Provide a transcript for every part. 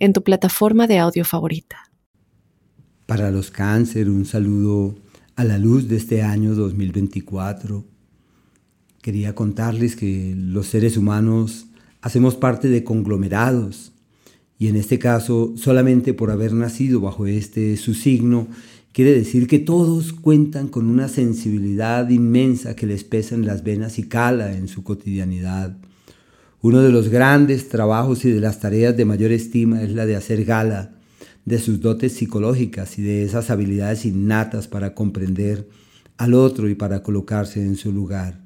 en tu plataforma de audio favorita. Para los cáncer, un saludo a la luz de este año 2024. Quería contarles que los seres humanos hacemos parte de conglomerados y en este caso solamente por haber nacido bajo este su signo quiere decir que todos cuentan con una sensibilidad inmensa que les pesa en las venas y cala en su cotidianidad. Uno de los grandes trabajos y de las tareas de mayor estima es la de hacer gala de sus dotes psicológicas y de esas habilidades innatas para comprender al otro y para colocarse en su lugar.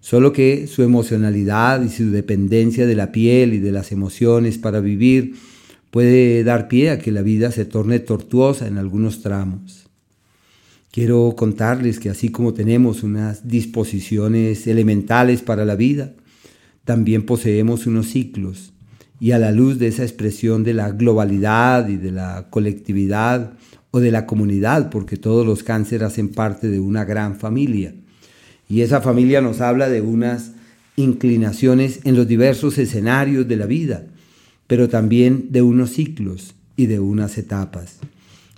Solo que su emocionalidad y su dependencia de la piel y de las emociones para vivir puede dar pie a que la vida se torne tortuosa en algunos tramos. Quiero contarles que así como tenemos unas disposiciones elementales para la vida, también poseemos unos ciclos y a la luz de esa expresión de la globalidad y de la colectividad o de la comunidad, porque todos los cánceres hacen parte de una gran familia. Y esa familia nos habla de unas inclinaciones en los diversos escenarios de la vida, pero también de unos ciclos y de unas etapas,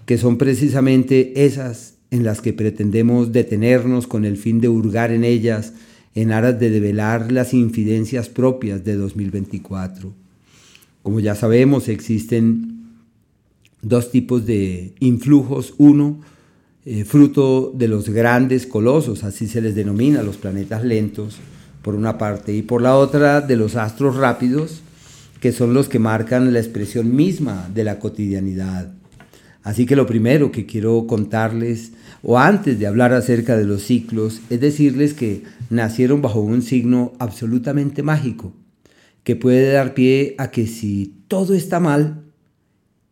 que son precisamente esas en las que pretendemos detenernos con el fin de hurgar en ellas en aras de develar las infidencias propias de 2024. Como ya sabemos, existen dos tipos de influjos. Uno, eh, fruto de los grandes colosos, así se les denomina, los planetas lentos, por una parte, y por la otra, de los astros rápidos, que son los que marcan la expresión misma de la cotidianidad. Así que lo primero que quiero contarles, o antes de hablar acerca de los ciclos, es decirles que nacieron bajo un signo absolutamente mágico, que puede dar pie a que si todo está mal,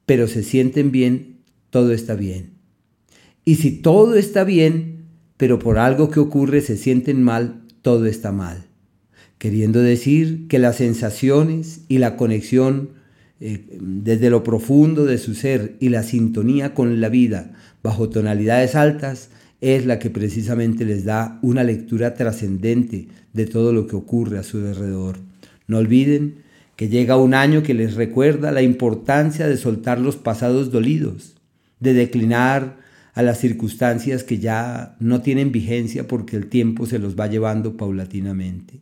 pero se sienten bien, todo está bien. Y si todo está bien, pero por algo que ocurre se sienten mal, todo está mal. Queriendo decir que las sensaciones y la conexión eh, desde lo profundo de su ser y la sintonía con la vida bajo tonalidades altas es la que precisamente les da una lectura trascendente de todo lo que ocurre a su alrededor. No olviden que llega un año que les recuerda la importancia de soltar los pasados dolidos, de declinar a las circunstancias que ya no tienen vigencia porque el tiempo se los va llevando paulatinamente.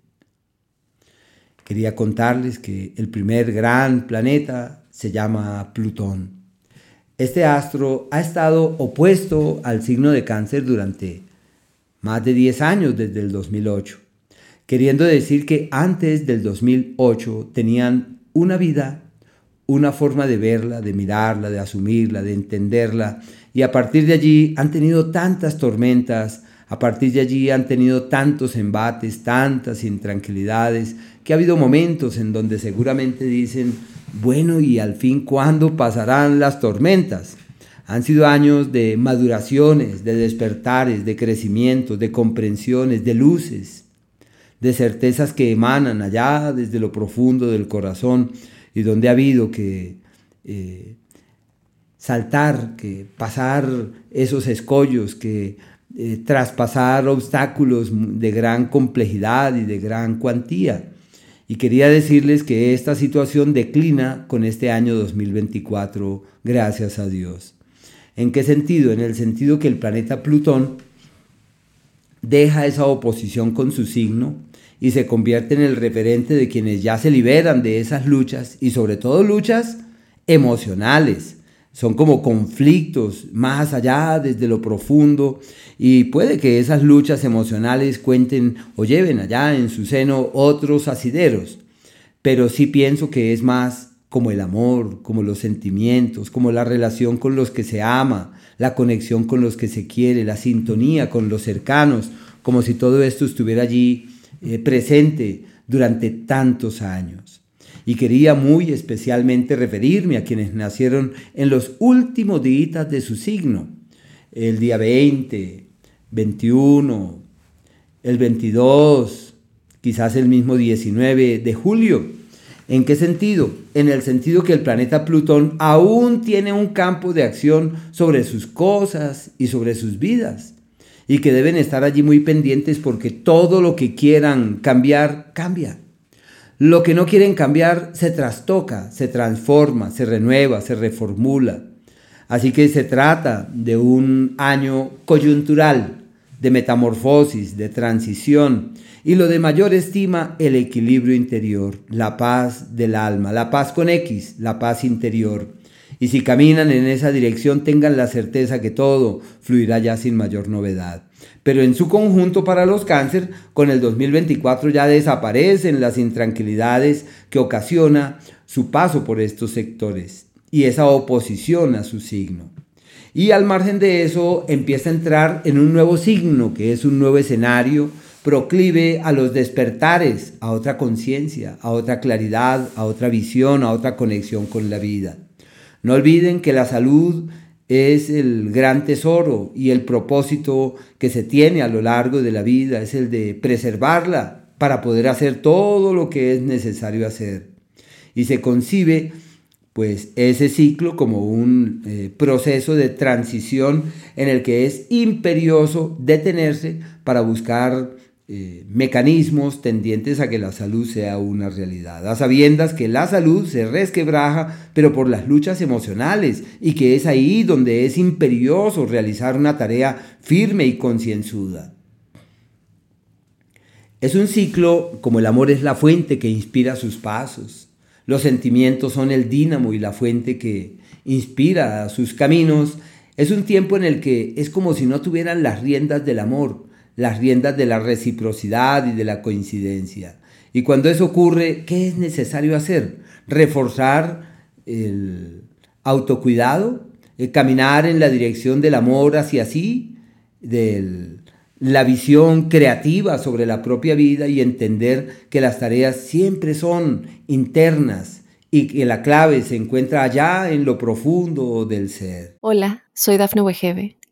Quería contarles que el primer gran planeta se llama Plutón. Este astro ha estado opuesto al signo de cáncer durante más de 10 años desde el 2008, queriendo decir que antes del 2008 tenían una vida, una forma de verla, de mirarla, de asumirla, de entenderla, y a partir de allí han tenido tantas tormentas, a partir de allí han tenido tantos embates, tantas intranquilidades, que ha habido momentos en donde seguramente dicen, bueno, ¿y al fin cuándo pasarán las tormentas? Han sido años de maduraciones, de despertares, de crecimientos, de comprensiones, de luces, de certezas que emanan allá desde lo profundo del corazón y donde ha habido que eh, saltar, que pasar esos escollos, que eh, traspasar obstáculos de gran complejidad y de gran cuantía. Y quería decirles que esta situación declina con este año 2024, gracias a Dios. ¿En qué sentido? En el sentido que el planeta Plutón deja esa oposición con su signo y se convierte en el referente de quienes ya se liberan de esas luchas y sobre todo luchas emocionales, son como conflictos más allá desde lo profundo y puede que esas luchas emocionales cuenten o lleven allá en su seno otros asideros, pero sí pienso que es más como el amor, como los sentimientos, como la relación con los que se ama, la conexión con los que se quiere, la sintonía con los cercanos, como si todo esto estuviera allí eh, presente durante tantos años. Y quería muy especialmente referirme a quienes nacieron en los últimos días de su signo, el día 20, 21, el 22, quizás el mismo 19 de julio. ¿En qué sentido? En el sentido que el planeta Plutón aún tiene un campo de acción sobre sus cosas y sobre sus vidas y que deben estar allí muy pendientes porque todo lo que quieran cambiar, cambia. Lo que no quieren cambiar se trastoca, se transforma, se renueva, se reformula. Así que se trata de un año coyuntural, de metamorfosis, de transición, y lo de mayor estima, el equilibrio interior, la paz del alma, la paz con X, la paz interior. Y si caminan en esa dirección, tengan la certeza que todo fluirá ya sin mayor novedad. Pero en su conjunto para los cáncer, con el 2024 ya desaparecen las intranquilidades que ocasiona su paso por estos sectores y esa oposición a su signo. Y al margen de eso empieza a entrar en un nuevo signo, que es un nuevo escenario, proclive a los despertares, a otra conciencia, a otra claridad, a otra visión, a otra conexión con la vida. No olviden que la salud es el gran tesoro y el propósito que se tiene a lo largo de la vida es el de preservarla para poder hacer todo lo que es necesario hacer. Y se concibe pues ese ciclo como un eh, proceso de transición en el que es imperioso detenerse para buscar eh, mecanismos tendientes a que la salud sea una realidad, a sabiendas que la salud se resquebraja, pero por las luchas emocionales, y que es ahí donde es imperioso realizar una tarea firme y concienzuda. Es un ciclo como el amor es la fuente que inspira sus pasos, los sentimientos son el dínamo y la fuente que inspira sus caminos, es un tiempo en el que es como si no tuvieran las riendas del amor, las riendas de la reciprocidad y de la coincidencia. Y cuando eso ocurre, ¿qué es necesario hacer? Reforzar el autocuidado, el caminar en la dirección del amor hacia sí, de la visión creativa sobre la propia vida y entender que las tareas siempre son internas y que la clave se encuentra allá en lo profundo del ser. Hola, soy Dafne Wegebe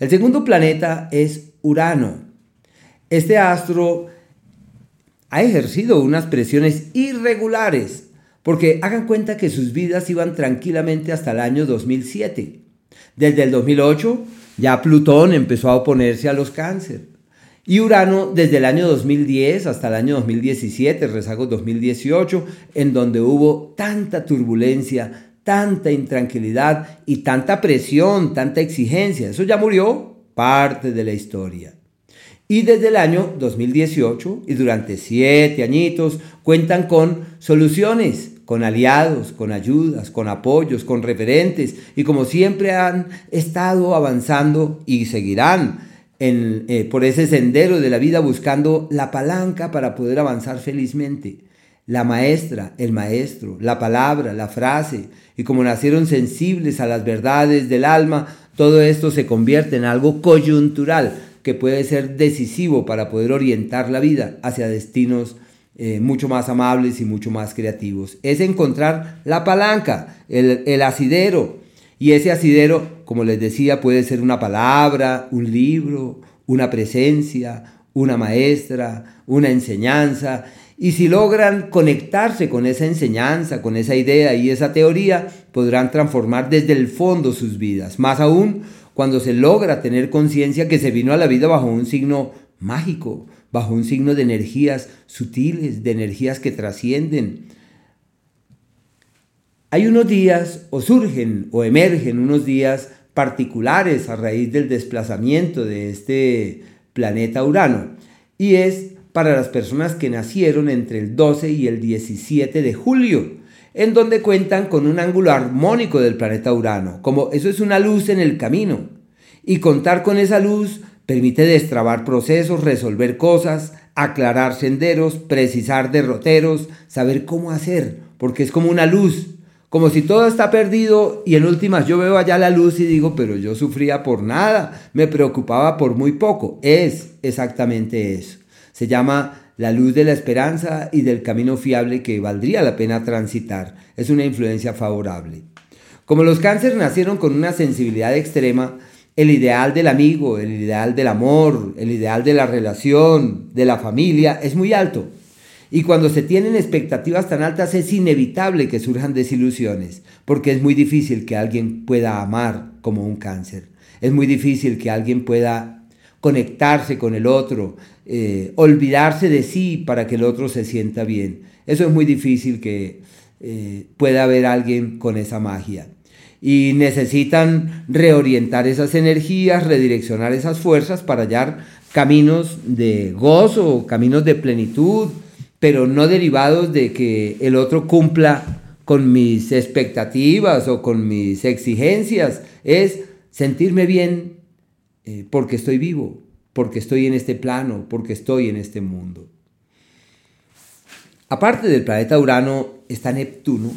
El segundo planeta es Urano. Este astro ha ejercido unas presiones irregulares, porque hagan cuenta que sus vidas iban tranquilamente hasta el año 2007. Desde el 2008 ya Plutón empezó a oponerse a los cáncer. Y Urano desde el año 2010 hasta el año 2017, rezago 2018, en donde hubo tanta turbulencia, tanta intranquilidad y tanta presión, tanta exigencia. Eso ya murió, parte de la historia. Y desde el año 2018 y durante siete añitos cuentan con soluciones, con aliados, con ayudas, con apoyos, con referentes y como siempre han estado avanzando y seguirán eh, por ese sendero de la vida buscando la palanca para poder avanzar felizmente la maestra, el maestro, la palabra, la frase, y como nacieron sensibles a las verdades del alma, todo esto se convierte en algo coyuntural que puede ser decisivo para poder orientar la vida hacia destinos eh, mucho más amables y mucho más creativos. Es encontrar la palanca, el, el asidero, y ese asidero, como les decía, puede ser una palabra, un libro, una presencia, una maestra, una enseñanza, y si logran conectarse con esa enseñanza, con esa idea y esa teoría, podrán transformar desde el fondo sus vidas. Más aún cuando se logra tener conciencia que se vino a la vida bajo un signo mágico, bajo un signo de energías sutiles, de energías que trascienden. Hay unos días, o surgen o emergen unos días particulares a raíz del desplazamiento de este planeta Urano, y es para las personas que nacieron entre el 12 y el 17 de julio. en donde cuentan con un ángulo armónico del planeta Urano, como eso es una luz en el camino. Y contar con esa luz permite destrabar procesos, resolver cosas, aclarar senderos, precisar derroteros, saber cómo hacer, porque es como una luz, como si todo está perdido y en últimas yo veo allá la luz y digo, pero yo sufría por nada, me preocupaba por muy poco. Es exactamente eso. Se llama la luz de la esperanza y del camino fiable que valdría la pena transitar. Es una influencia favorable. Como los cánceres nacieron con una sensibilidad extrema, el ideal del amigo, el ideal del amor, el ideal de la relación, de la familia, es muy alto. Y cuando se tienen expectativas tan altas es inevitable que surjan desilusiones, porque es muy difícil que alguien pueda amar como un cáncer. Es muy difícil que alguien pueda conectarse con el otro, eh, olvidarse de sí para que el otro se sienta bien. Eso es muy difícil que eh, pueda haber alguien con esa magia. Y necesitan reorientar esas energías, redireccionar esas fuerzas para hallar caminos de gozo, caminos de plenitud, pero no derivados de que el otro cumpla con mis expectativas o con mis exigencias. Es sentirme bien eh, porque estoy vivo, porque estoy en este plano, porque estoy en este mundo. Aparte del planeta Urano está Neptuno,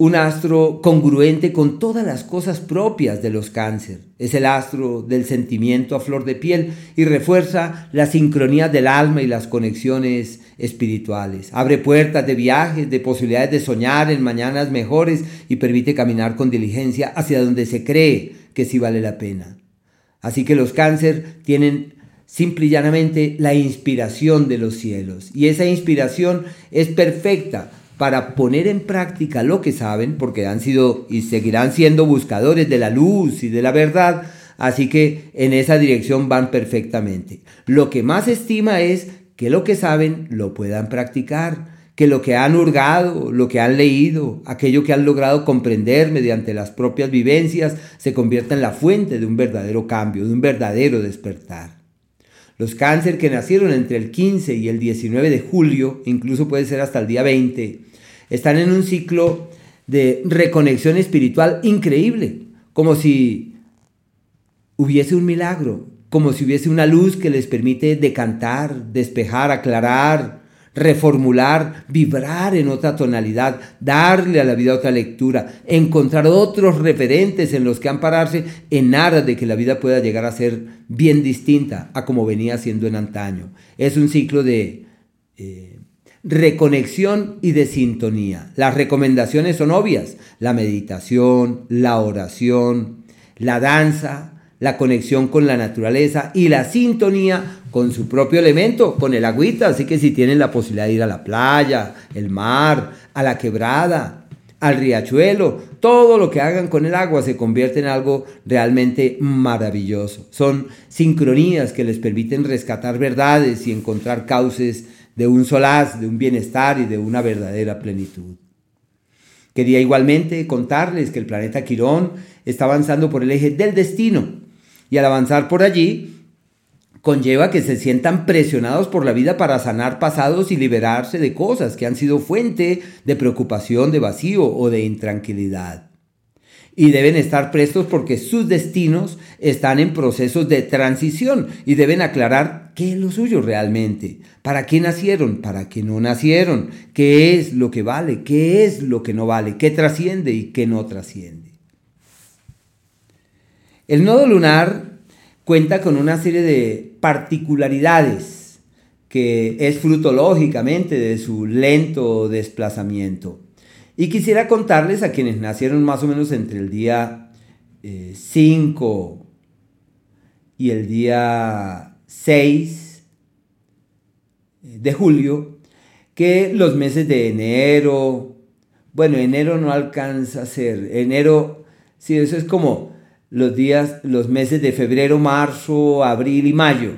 un astro congruente con todas las cosas propias de los cáncer. Es el astro del sentimiento a flor de piel y refuerza la sincronía del alma y las conexiones espirituales. Abre puertas de viajes, de posibilidades de soñar en mañanas mejores y permite caminar con diligencia hacia donde se cree que sí vale la pena. Así que los cáncer tienen simple y llanamente la inspiración de los cielos. Y esa inspiración es perfecta para poner en práctica lo que saben, porque han sido y seguirán siendo buscadores de la luz y de la verdad, así que en esa dirección van perfectamente. Lo que más estima es que lo que saben lo puedan practicar, que lo que han hurgado, lo que han leído, aquello que han logrado comprender mediante las propias vivencias, se convierta en la fuente de un verdadero cambio, de un verdadero despertar. Los cáncer que nacieron entre el 15 y el 19 de julio, incluso puede ser hasta el día 20, están en un ciclo de reconexión espiritual increíble, como si hubiese un milagro, como si hubiese una luz que les permite decantar, despejar, aclarar, reformular, vibrar en otra tonalidad, darle a la vida otra lectura, encontrar otros referentes en los que ampararse en aras de que la vida pueda llegar a ser bien distinta a como venía siendo en antaño. Es un ciclo de eh, reconexión y de sintonía. Las recomendaciones son obvias, la meditación, la oración, la danza, la conexión con la naturaleza y la sintonía con su propio elemento, con el agüita. Así que si tienen la posibilidad de ir a la playa, el mar, a la quebrada, al riachuelo, todo lo que hagan con el agua se convierte en algo realmente maravilloso. Son sincronías que les permiten rescatar verdades y encontrar cauces de un solaz, de un bienestar y de una verdadera plenitud. Quería igualmente contarles que el planeta Quirón está avanzando por el eje del destino y al avanzar por allí, conlleva que se sientan presionados por la vida para sanar pasados y liberarse de cosas que han sido fuente de preocupación, de vacío o de intranquilidad. Y deben estar prestos porque sus destinos están en procesos de transición y deben aclarar qué es lo suyo realmente, para qué nacieron, para qué no nacieron, qué es lo que vale, qué es lo que no vale, qué trasciende y qué no trasciende. El nodo lunar cuenta con una serie de particularidades que es fruto lógicamente de su lento desplazamiento. Y quisiera contarles a quienes nacieron más o menos entre el día 5 eh, y el día 6 de julio, que los meses de enero, bueno, enero no alcanza a ser, enero, sí, eso es como los días, los meses de febrero, marzo, abril y mayo.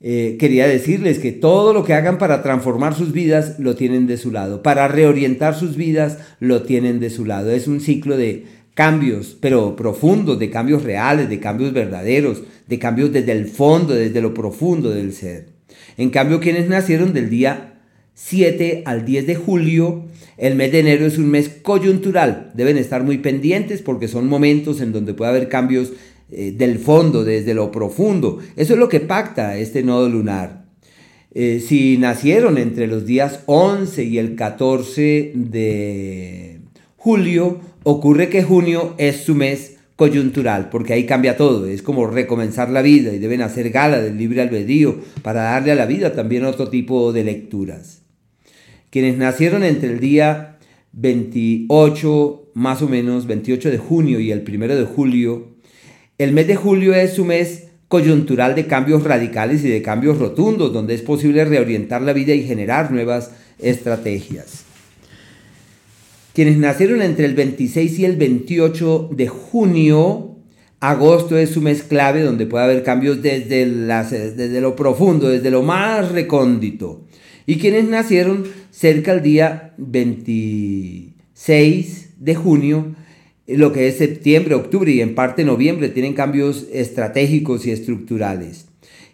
Eh, quería decirles que todo lo que hagan para transformar sus vidas lo tienen de su lado, para reorientar sus vidas lo tienen de su lado. Es un ciclo de cambios, pero profundos, de cambios reales, de cambios verdaderos, de cambios desde el fondo, desde lo profundo del ser. En cambio, quienes nacieron del día 7 al 10 de julio. El mes de enero es un mes coyuntural. Deben estar muy pendientes porque son momentos en donde puede haber cambios eh, del fondo, desde lo profundo. Eso es lo que pacta este nodo lunar. Eh, si nacieron entre los días 11 y el 14 de julio, ocurre que junio es su mes coyuntural, porque ahí cambia todo, es como recomenzar la vida y deben hacer gala del libre albedrío para darle a la vida también otro tipo de lecturas. Quienes nacieron entre el día 28, más o menos, 28 de junio y el 1 de julio, el mes de julio es su mes coyuntural de cambios radicales y de cambios rotundos, donde es posible reorientar la vida y generar nuevas estrategias. Quienes nacieron entre el 26 y el 28 de junio, agosto es su mes clave donde puede haber cambios desde, desde lo profundo, desde lo más recóndito. Y quienes nacieron cerca del día 26 de junio, lo que es septiembre, octubre y en parte noviembre tienen cambios estratégicos y estructurales.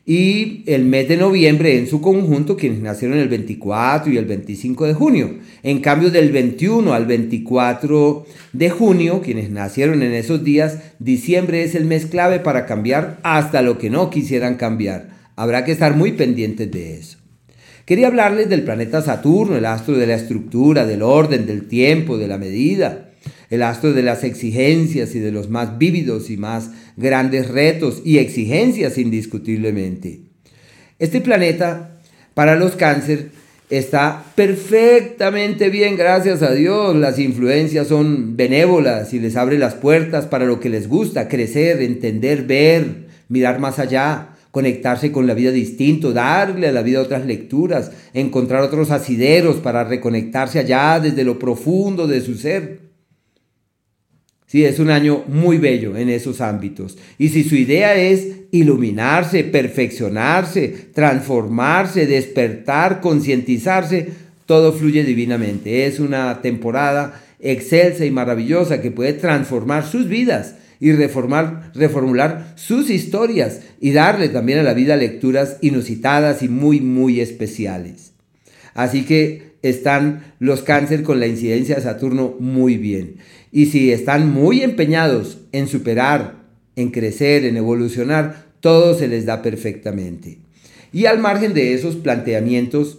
Y el mes de noviembre en su conjunto, quienes nacieron el 24 y el 25 de junio. En cambio, del 21 al 24 de junio, quienes nacieron en esos días, diciembre es el mes clave para cambiar hasta lo que no quisieran cambiar. Habrá que estar muy pendientes de eso. Quería hablarles del planeta Saturno, el astro de la estructura, del orden, del tiempo, de la medida, el astro de las exigencias y de los más vívidos y más grandes retos y exigencias indiscutiblemente. Este planeta, para los cáncer, está perfectamente bien, gracias a Dios. Las influencias son benévolas y les abre las puertas para lo que les gusta, crecer, entender, ver, mirar más allá conectarse con la vida distinto, darle a la vida otras lecturas, encontrar otros asideros para reconectarse allá desde lo profundo de su ser. Sí, es un año muy bello en esos ámbitos. Y si su idea es iluminarse, perfeccionarse, transformarse, despertar, concientizarse, todo fluye divinamente. Es una temporada excelsa y maravillosa que puede transformar sus vidas y reformar, reformular sus historias y darle también a la vida lecturas inusitadas y muy, muy especiales. Así que están los cáncer con la incidencia de Saturno muy bien. Y si están muy empeñados en superar, en crecer, en evolucionar, todo se les da perfectamente. Y al margen de esos planteamientos,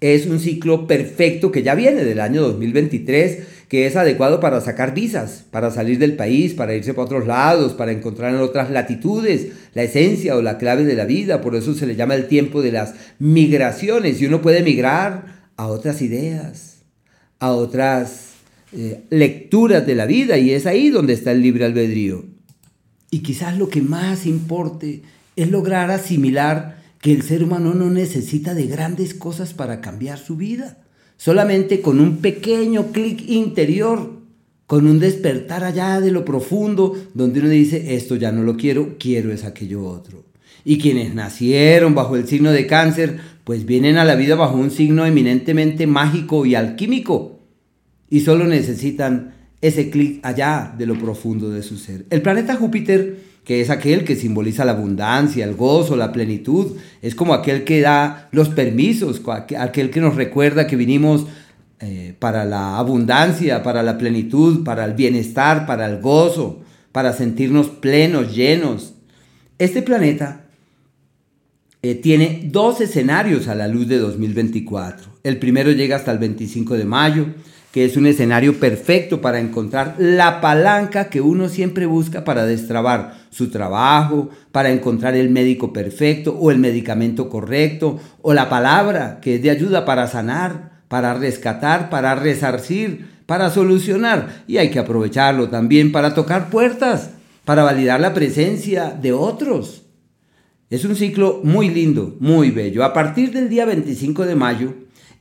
es un ciclo perfecto que ya viene del año 2023 que es adecuado para sacar visas, para salir del país, para irse para otros lados, para encontrar en otras latitudes la esencia o la clave de la vida. Por eso se le llama el tiempo de las migraciones y uno puede migrar a otras ideas, a otras eh, lecturas de la vida y es ahí donde está el libre albedrío. Y quizás lo que más importe es lograr asimilar que el ser humano no necesita de grandes cosas para cambiar su vida solamente con un pequeño clic interior, con un despertar allá de lo profundo, donde uno dice, esto ya no lo quiero, quiero es aquello otro. Y quienes nacieron bajo el signo de cáncer, pues vienen a la vida bajo un signo eminentemente mágico y alquímico, y solo necesitan ese clic allá de lo profundo de su ser. El planeta Júpiter que es aquel que simboliza la abundancia, el gozo, la plenitud. Es como aquel que da los permisos, aquel que nos recuerda que vinimos eh, para la abundancia, para la plenitud, para el bienestar, para el gozo, para sentirnos plenos, llenos. Este planeta eh, tiene dos escenarios a la luz de 2024. El primero llega hasta el 25 de mayo, que es un escenario perfecto para encontrar la palanca que uno siempre busca para destrabar su trabajo, para encontrar el médico perfecto o el medicamento correcto, o la palabra que es de ayuda para sanar, para rescatar, para resarcir, para solucionar. Y hay que aprovecharlo también para tocar puertas, para validar la presencia de otros. Es un ciclo muy lindo, muy bello. A partir del día 25 de mayo,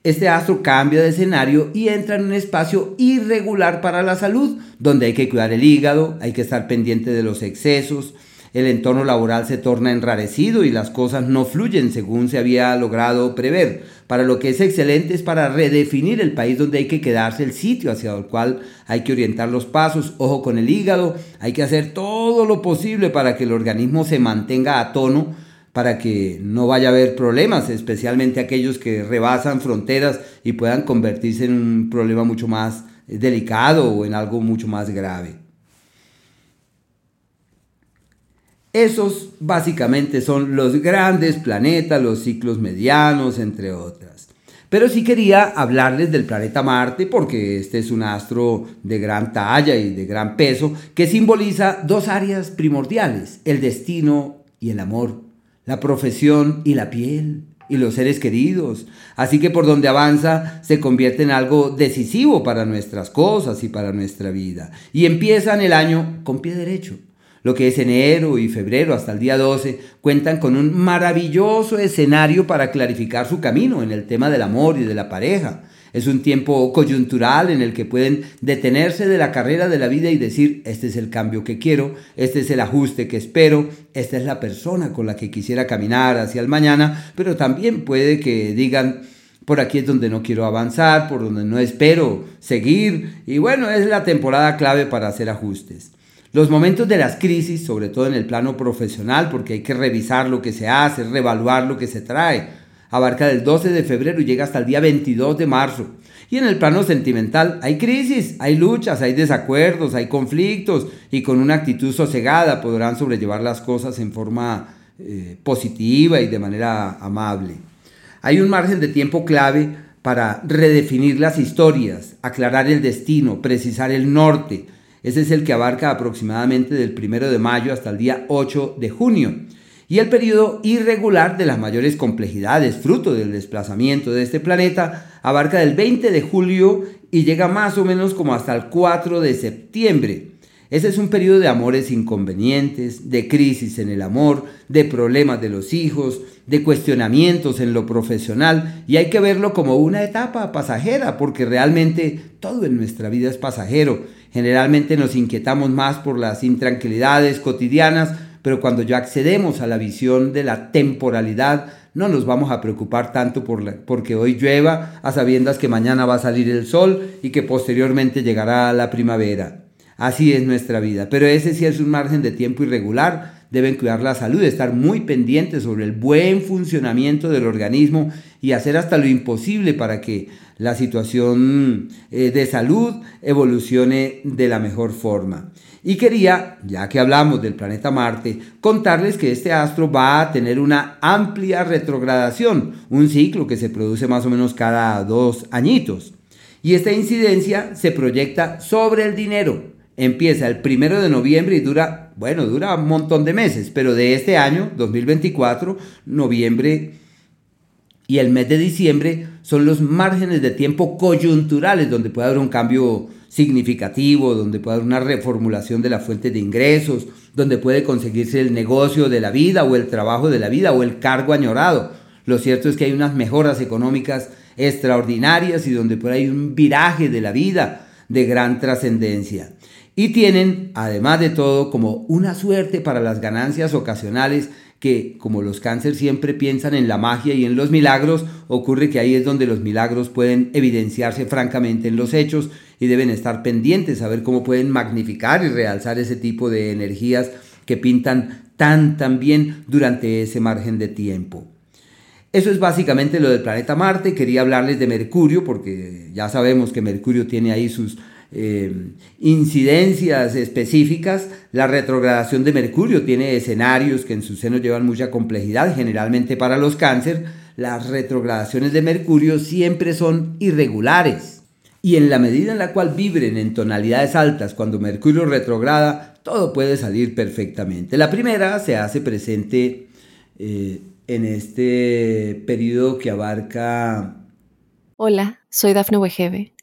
este astro cambia de escenario y entra en un espacio irregular para la salud, donde hay que cuidar el hígado, hay que estar pendiente de los excesos, el entorno laboral se torna enrarecido y las cosas no fluyen según se había logrado prever. Para lo que es excelente es para redefinir el país donde hay que quedarse, el sitio hacia el cual hay que orientar los pasos. Ojo con el hígado, hay que hacer todo lo posible para que el organismo se mantenga a tono para que no vaya a haber problemas, especialmente aquellos que rebasan fronteras y puedan convertirse en un problema mucho más delicado o en algo mucho más grave. Esos básicamente son los grandes planetas, los ciclos medianos, entre otras. Pero sí quería hablarles del planeta Marte porque este es un astro de gran talla y de gran peso que simboliza dos áreas primordiales, el destino y el amor, la profesión y la piel y los seres queridos. Así que por donde avanza se convierte en algo decisivo para nuestras cosas y para nuestra vida. Y empiezan el año con pie derecho lo que es enero y febrero hasta el día 12, cuentan con un maravilloso escenario para clarificar su camino en el tema del amor y de la pareja. Es un tiempo coyuntural en el que pueden detenerse de la carrera de la vida y decir, este es el cambio que quiero, este es el ajuste que espero, esta es la persona con la que quisiera caminar hacia el mañana, pero también puede que digan, por aquí es donde no quiero avanzar, por donde no espero seguir, y bueno, es la temporada clave para hacer ajustes. Los momentos de las crisis, sobre todo en el plano profesional, porque hay que revisar lo que se hace, reevaluar lo que se trae, abarca del 12 de febrero y llega hasta el día 22 de marzo. Y en el plano sentimental hay crisis, hay luchas, hay desacuerdos, hay conflictos y con una actitud sosegada podrán sobrellevar las cosas en forma eh, positiva y de manera amable. Hay un margen de tiempo clave para redefinir las historias, aclarar el destino, precisar el norte, ese es el que abarca aproximadamente del 1 de mayo hasta el día 8 de junio. Y el periodo irregular de las mayores complejidades, fruto del desplazamiento de este planeta, abarca del 20 de julio y llega más o menos como hasta el 4 de septiembre. Ese es un periodo de amores inconvenientes, de crisis en el amor, de problemas de los hijos, de cuestionamientos en lo profesional y hay que verlo como una etapa pasajera porque realmente todo en nuestra vida es pasajero Generalmente nos inquietamos más por las intranquilidades cotidianas, pero cuando ya accedemos a la visión de la temporalidad, no nos vamos a preocupar tanto por porque hoy llueva, a sabiendas que mañana va a salir el sol y que posteriormente llegará la primavera. Así es nuestra vida, pero ese sí es un margen de tiempo irregular. Deben cuidar la salud, estar muy pendientes sobre el buen funcionamiento del organismo y hacer hasta lo imposible para que la situación eh, de salud evolucione de la mejor forma. Y quería, ya que hablamos del planeta Marte, contarles que este astro va a tener una amplia retrogradación, un ciclo que se produce más o menos cada dos añitos. Y esta incidencia se proyecta sobre el dinero. Empieza el primero de noviembre y dura, bueno, dura un montón de meses, pero de este año, 2024, noviembre y el mes de diciembre son los márgenes de tiempo coyunturales donde puede haber un cambio significativo, donde puede haber una reformulación de la fuente de ingresos, donde puede conseguirse el negocio de la vida o el trabajo de la vida o el cargo añorado. Lo cierto es que hay unas mejoras económicas extraordinarias y donde por ahí un viraje de la vida de gran trascendencia. Y tienen, además de todo, como una suerte para las ganancias ocasionales que como los cánceres siempre piensan en la magia y en los milagros, ocurre que ahí es donde los milagros pueden evidenciarse francamente en los hechos y deben estar pendientes a ver cómo pueden magnificar y realzar ese tipo de energías que pintan tan tan bien durante ese margen de tiempo. Eso es básicamente lo del planeta Marte. Quería hablarles de Mercurio porque ya sabemos que Mercurio tiene ahí sus eh, incidencias específicas. La retrogradación de Mercurio tiene escenarios que en su seno llevan mucha complejidad, generalmente para los cáncer. Las retrogradaciones de Mercurio siempre son irregulares. Y en la medida en la cual vibren en tonalidades altas cuando Mercurio retrograda, todo puede salir perfectamente. La primera se hace presente eh, en este periodo que abarca... Hola, soy Dafne Wegebe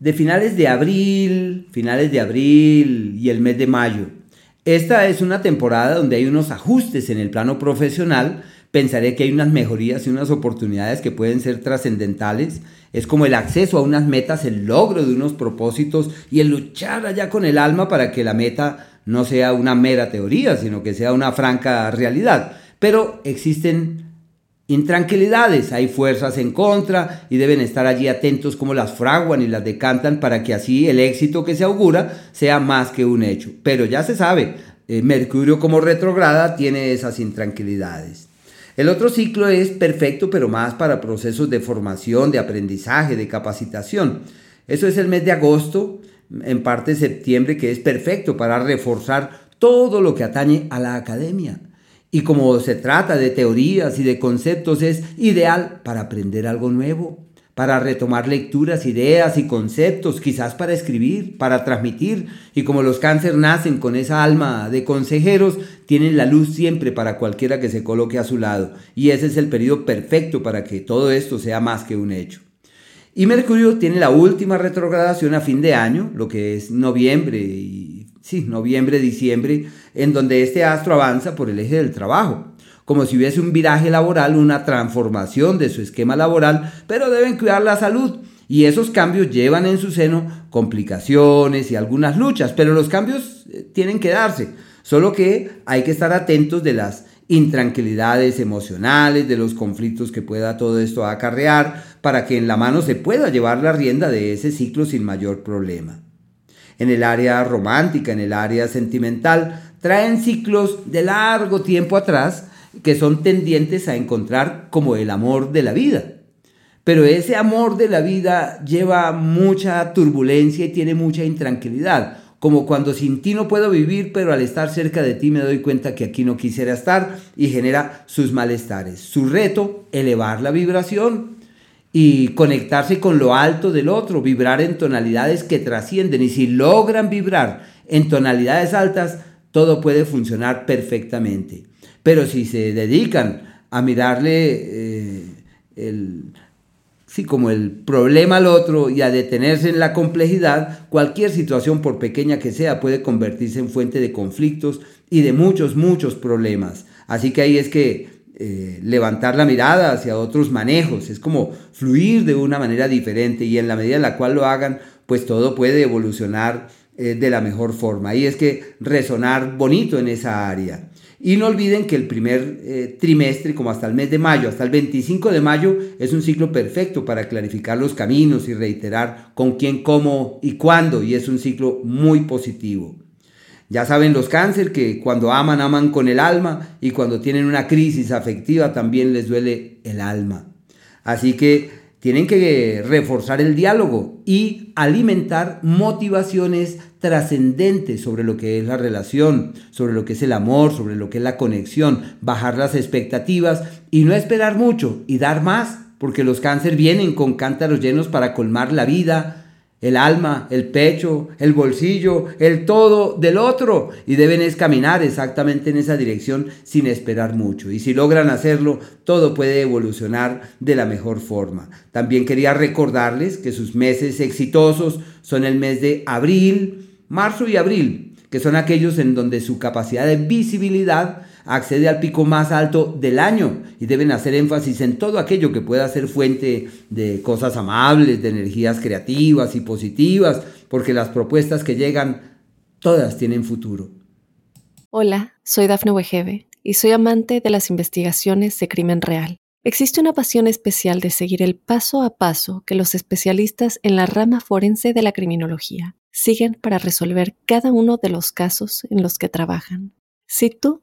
de finales de abril, finales de abril y el mes de mayo. Esta es una temporada donde hay unos ajustes en el plano profesional. Pensaré que hay unas mejorías y unas oportunidades que pueden ser trascendentales. Es como el acceso a unas metas, el logro de unos propósitos y el luchar allá con el alma para que la meta no sea una mera teoría, sino que sea una franca realidad. Pero existen intranquilidades, hay fuerzas en contra y deben estar allí atentos como las fraguan y las decantan para que así el éxito que se augura sea más que un hecho. Pero ya se sabe, eh, Mercurio como retrograda tiene esas intranquilidades. El otro ciclo es perfecto, pero más para procesos de formación, de aprendizaje, de capacitación. Eso es el mes de agosto, en parte septiembre, que es perfecto para reforzar todo lo que atañe a la academia y como se trata de teorías y de conceptos, es ideal para aprender algo nuevo, para retomar lecturas, ideas y conceptos, quizás para escribir, para transmitir. Y como los cáncer nacen con esa alma de consejeros, tienen la luz siempre para cualquiera que se coloque a su lado. Y ese es el periodo perfecto para que todo esto sea más que un hecho. Y Mercurio tiene la última retrogradación a fin de año, lo que es noviembre sí, noviembre, diciembre, en donde este astro avanza por el eje del trabajo, como si hubiese un viraje laboral, una transformación de su esquema laboral, pero deben cuidar la salud. Y esos cambios llevan en su seno complicaciones y algunas luchas, pero los cambios eh, tienen que darse. Solo que hay que estar atentos de las intranquilidades emocionales, de los conflictos que pueda todo esto acarrear, para que en la mano se pueda llevar la rienda de ese ciclo sin mayor problema en el área romántica, en el área sentimental, traen ciclos de largo tiempo atrás que son tendientes a encontrar como el amor de la vida. Pero ese amor de la vida lleva mucha turbulencia y tiene mucha intranquilidad, como cuando sin ti no puedo vivir, pero al estar cerca de ti me doy cuenta que aquí no quisiera estar y genera sus malestares. Su reto, elevar la vibración, y conectarse con lo alto del otro, vibrar en tonalidades que trascienden. Y si logran vibrar en tonalidades altas, todo puede funcionar perfectamente. Pero si se dedican a mirarle eh, el, sí, como el problema al otro y a detenerse en la complejidad, cualquier situación, por pequeña que sea, puede convertirse en fuente de conflictos y de muchos, muchos problemas. Así que ahí es que eh, levantar la mirada hacia otros manejos, es como fluir de una manera diferente y en la medida en la cual lo hagan, pues todo puede evolucionar eh, de la mejor forma. Y es que resonar bonito en esa área. Y no olviden que el primer eh, trimestre, como hasta el mes de mayo, hasta el 25 de mayo, es un ciclo perfecto para clarificar los caminos y reiterar con quién, cómo y cuándo. Y es un ciclo muy positivo. Ya saben los cáncer que cuando aman, aman con el alma y cuando tienen una crisis afectiva también les duele el alma. Así que tienen que reforzar el diálogo y alimentar motivaciones trascendentes sobre lo que es la relación, sobre lo que es el amor, sobre lo que es la conexión, bajar las expectativas y no esperar mucho y dar más, porque los cáncer vienen con cántaros llenos para colmar la vida, el alma, el pecho, el bolsillo, el todo del otro. Y deben es caminar exactamente en esa dirección sin esperar mucho. Y si logran hacerlo, todo puede evolucionar de la mejor forma. También quería recordarles que sus meses exitosos son el mes de abril, marzo y abril, que son aquellos en donde su capacidad de visibilidad accede al pico más alto del año y deben hacer énfasis en todo aquello que pueda ser fuente de cosas amables, de energías creativas y positivas, porque las propuestas que llegan, todas tienen futuro. Hola, soy Dafne Wegebe y soy amante de las investigaciones de crimen real. Existe una pasión especial de seguir el paso a paso que los especialistas en la rama forense de la criminología siguen para resolver cada uno de los casos en los que trabajan. Si tú